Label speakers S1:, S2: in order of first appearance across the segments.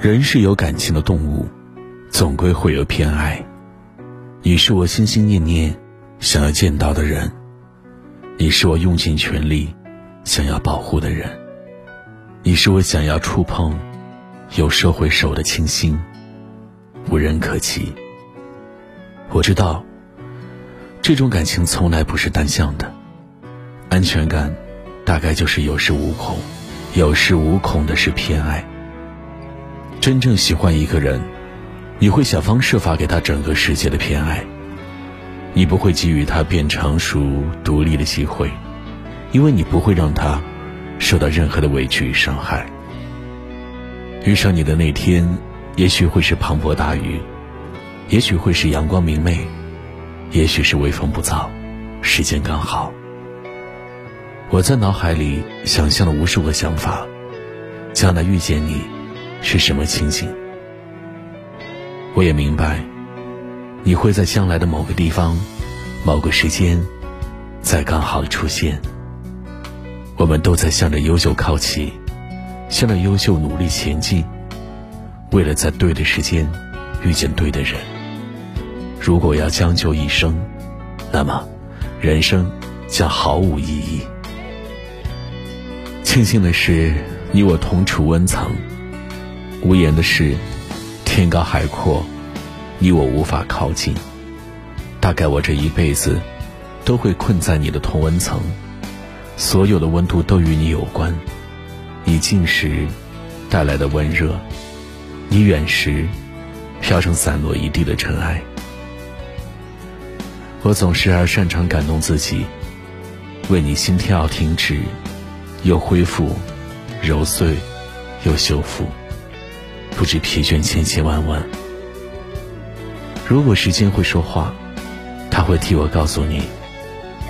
S1: 人是有感情的动物，总归会有偏爱。你是我心心念念想要见到的人，你是我用尽全力想要保护的人，你是我想要触碰又收回手的清新，无人可及。我知道，这种感情从来不是单向的，安全感大概就是有恃无恐，有恃无恐的是偏爱。真正喜欢一个人，你会想方设法给他整个世界的偏爱，你不会给予他变成熟独立的机会，因为你不会让他受到任何的委屈与伤害。遇上你的那天，也许会是磅礴大雨，也许会是阳光明媚，也许是微风不燥，时间刚好。我在脑海里想象了无数个想法，将来遇见你。是什么情景？我也明白，你会在将来的某个地方、某个时间，再刚好出现。我们都在向着优秀靠齐，向着优秀努力前进，为了在对的时间遇见对的人。如果要将就一生，那么人生将毫无意义。庆幸的是，你我同处温层。无言的是，天高海阔，你我无法靠近。大概我这一辈子，都会困在你的同温层，所有的温度都与你有关。你近时带来的温热，你远时飘成散落一地的尘埃。我总是而擅长感动自己，为你心跳停止，又恢复，揉碎，又修复。不知疲倦千千万万。如果时间会说话，他会替我告诉你，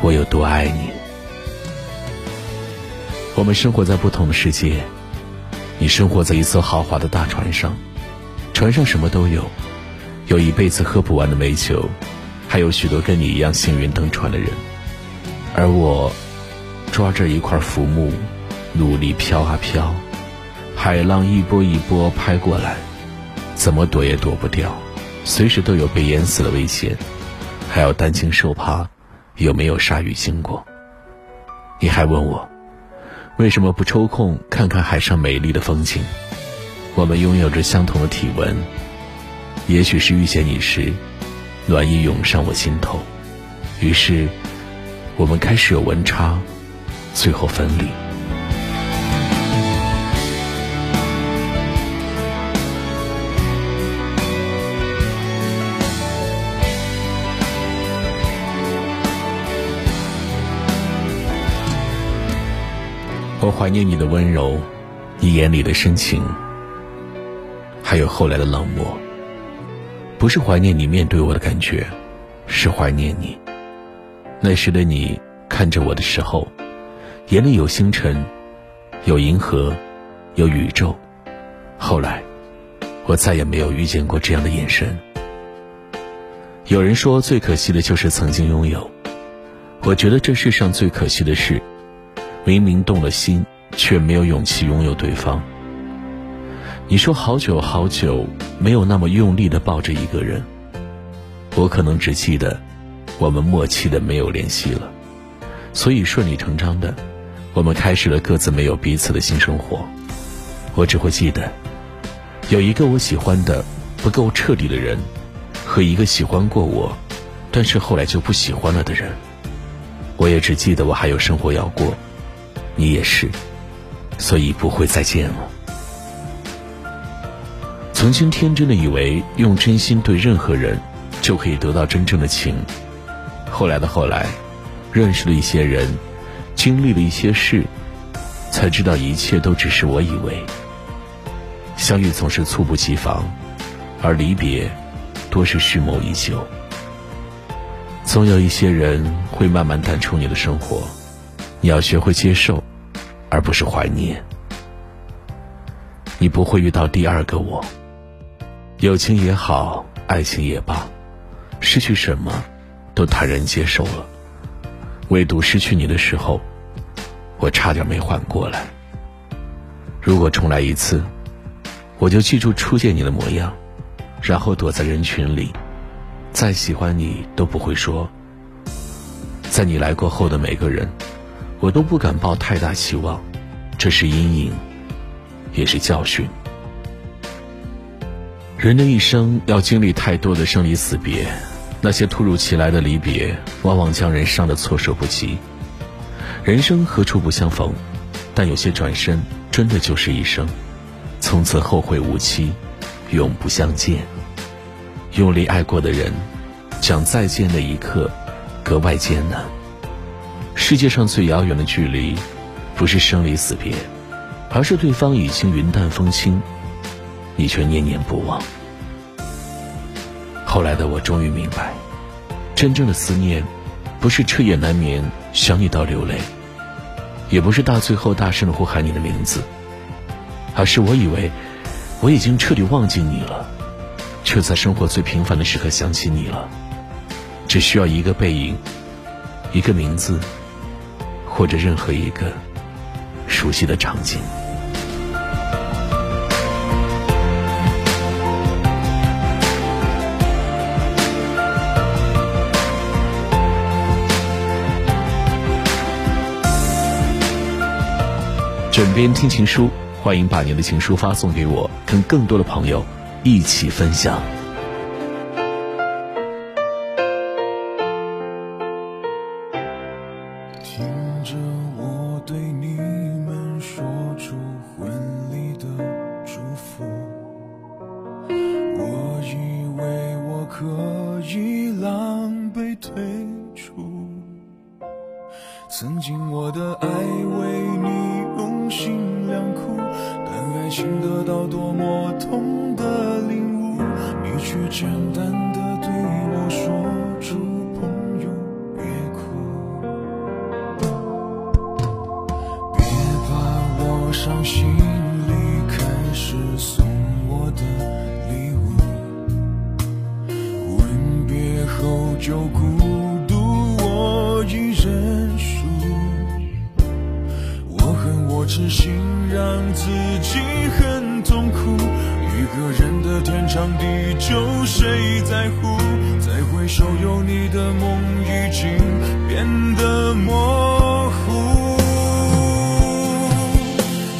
S1: 我有多爱你。我们生活在不同的世界，你生活在一艘豪华的大船上，船上什么都有，有一辈子喝不完的美酒，还有许多跟你一样幸运登船的人，而我抓着一块浮木，努力飘啊飘。海浪一波一波拍过来，怎么躲也躲不掉，随时都有被淹死的危险，还要担惊受怕，有没有鲨鱼经过？你还问我，为什么不抽空看看海上美丽的风景？我们拥有着相同的体温，也许是遇见你时，暖意涌上我心头，于是，我们开始有温差，最后分离。我怀念你的温柔，你眼里的深情，还有后来的冷漠。不是怀念你面对我的感觉，是怀念你。那时的你看着我的时候，眼里有星辰，有银河，有宇宙。后来，我再也没有遇见过这样的眼神。有人说，最可惜的就是曾经拥有。我觉得这世上最可惜的事。明明动了心，却没有勇气拥有对方。你说好久好久没有那么用力的抱着一个人，我可能只记得我们默契的没有联系了，所以顺理成章的，我们开始了各自没有彼此的新生活。我只会记得，有一个我喜欢的不够彻底的人，和一个喜欢过我，但是后来就不喜欢了的人。我也只记得我还有生活要过。你也是，所以不会再见了。曾经天真的以为用真心对任何人，就可以得到真正的情。后来的后来，认识了一些人，经历了一些事，才知道一切都只是我以为。相遇总是猝不及防，而离别，多是蓄谋已久。总有一些人会慢慢淡出你的生活，你要学会接受，不是怀念。你不会遇到第二个我。友情也好，爱情也罢，失去什么，都坦然接受了。唯独失去你的时候，我差点没缓过来。如果重来一次，我就记住初见你的模样，然后躲在人群里。再喜欢你都不会说。在你来过后的每个人，我都不敢抱太大期望，这是阴影，也是教训。人的一生要经历太多的生离死别，那些突如其来的离别，往往将人伤得措手不及。人生何处不相逢，但有些转身真的就是一生，从此后会无期，永不相见。用力爱过的人，讲再见的一刻，格外艰难。世界上最遥远的距离，不是生离死别，而是对方已经云淡风轻，你却念念不忘。后来的我终于明白，真正的思念，不是彻夜难眠想你到流泪，也不是大醉后大声的呼喊你的名字，而是我以为我已经彻底忘记你了。却在生活最平凡的时刻想起你了，只需要一个背影，一个名字，或者任何一个熟悉的场景。枕边听情书，欢迎把您的情书发送给我，跟更多的朋友。一起分享。
S2: 可以狼狈退出。曾经我的爱为你用心良苦，但爱情得到多么痛的领悟，你。却简单的对我说出朋友别哭，别把我伤心你很痛苦。一个人的天长地久，谁在乎？再回首，有你的梦已经变得模糊。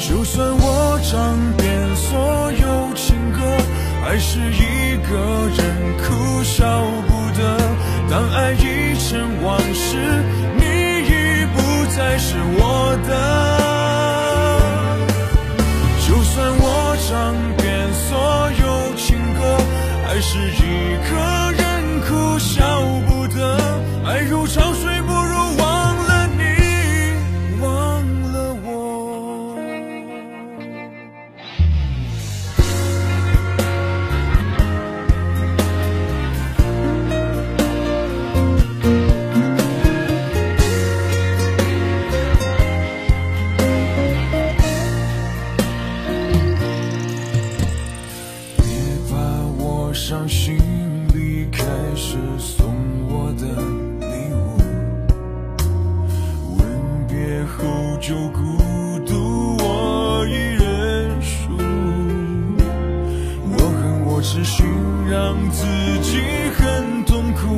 S2: 就算我唱遍所有情歌，还是一个人哭笑不得。当爱已成往事，你已不再是我的。是一个开始送我的礼物，吻别后就孤独，我已认输。我恨我痴心让自己很痛苦。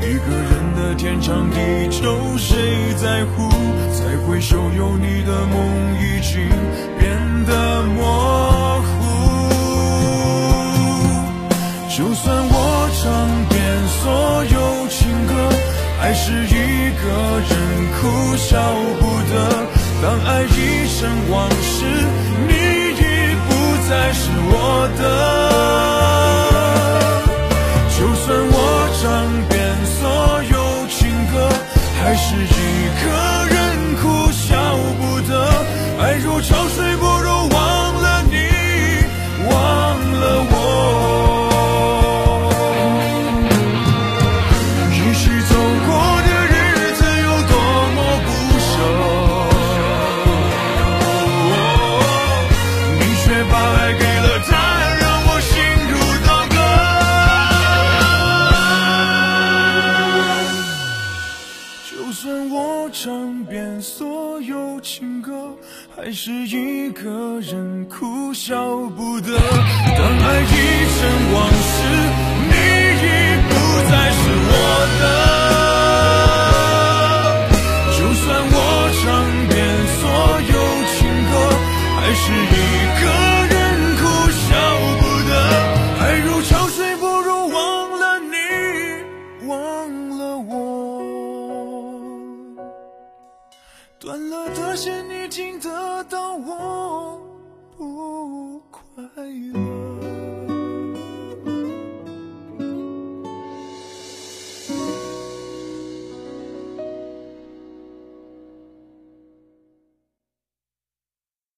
S2: 一个人的天长地久，谁在乎？再回首，有你的梦已经变得模糊。就算了不得。当爱已成往事，你已不再是我的。哭笑不得。当爱已成往事，你已不再是我的。就算我唱遍所有情歌，还是一个人哭笑不得。爱如潮水，不如忘了你，忘了我。断了的线，你听得到我。不快乐。